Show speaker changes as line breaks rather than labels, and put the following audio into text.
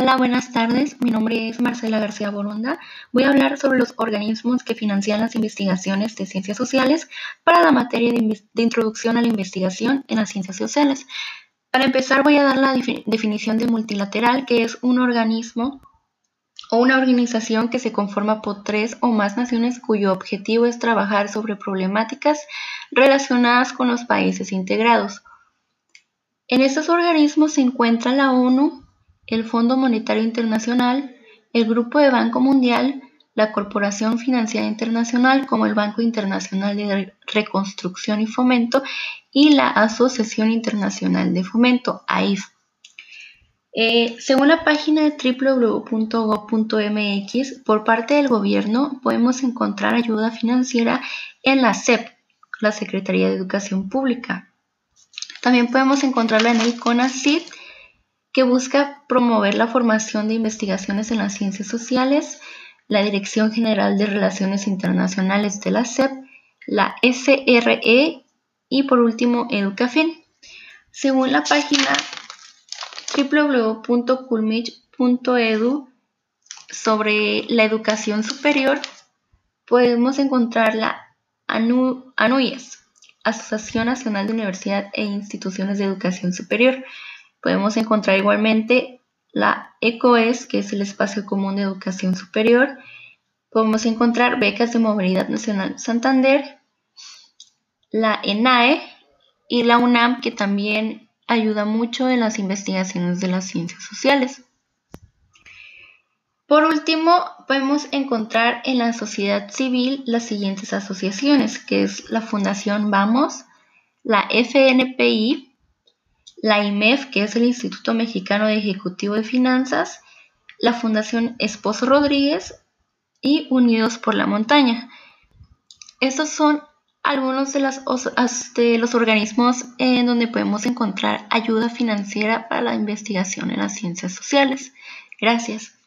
Hola, buenas tardes. Mi nombre es Marcela García Boronda. Voy a hablar sobre los organismos que financian las investigaciones de ciencias sociales para la materia de, introducción a la investigación en las ciencias sociales. Para empezar, voy a dar la definición de multilateral, que es un organismo o una organización que se conforma por tres o más naciones cuyo objetivo es trabajar sobre problemáticas relacionadas con los países integrados. En estos organismos se encuentra la ONU, el Fondo Monetario Internacional, el Grupo de Banco Mundial, la Corporación Financiera Internacional como el Banco Internacional de Reconstrucción y Fomento y la Asociación Internacional de Fomento, AIF. Eh, según la página de www.gov.mx, por parte del gobierno podemos encontrar ayuda financiera en la SEP, la Secretaría de Educación Pública. También podemos encontrarla en el CONACYT, que busca promover la formación de investigaciones en las ciencias sociales, la Dirección General de Relaciones Internacionales de la SEP, la SRE y por último Educafin. Según la página www.culmich.edu sobre la educación superior, podemos encontrar la ANUYES, Asociación Nacional de Universidad e Instituciones de Educación Superior. Podemos encontrar igualmente la ECOES, que es el Espacio Común de Educación Superior. Podemos encontrar becas de movilidad nacional Santander, la ENAE y la UNAM, que también ayuda mucho en las investigaciones de las ciencias sociales. Por último, podemos encontrar en la sociedad civil las siguientes asociaciones, que es la Fundación Vamos, la FNPI, la IMEF, que es el Instituto Mexicano de Ejecutivo de Finanzas, la Fundación Esposo Rodríguez y Unidos por la Montaña. Estos son algunos de, de los organismos en donde podemos encontrar ayuda financiera para la investigación en las ciencias sociales. Gracias.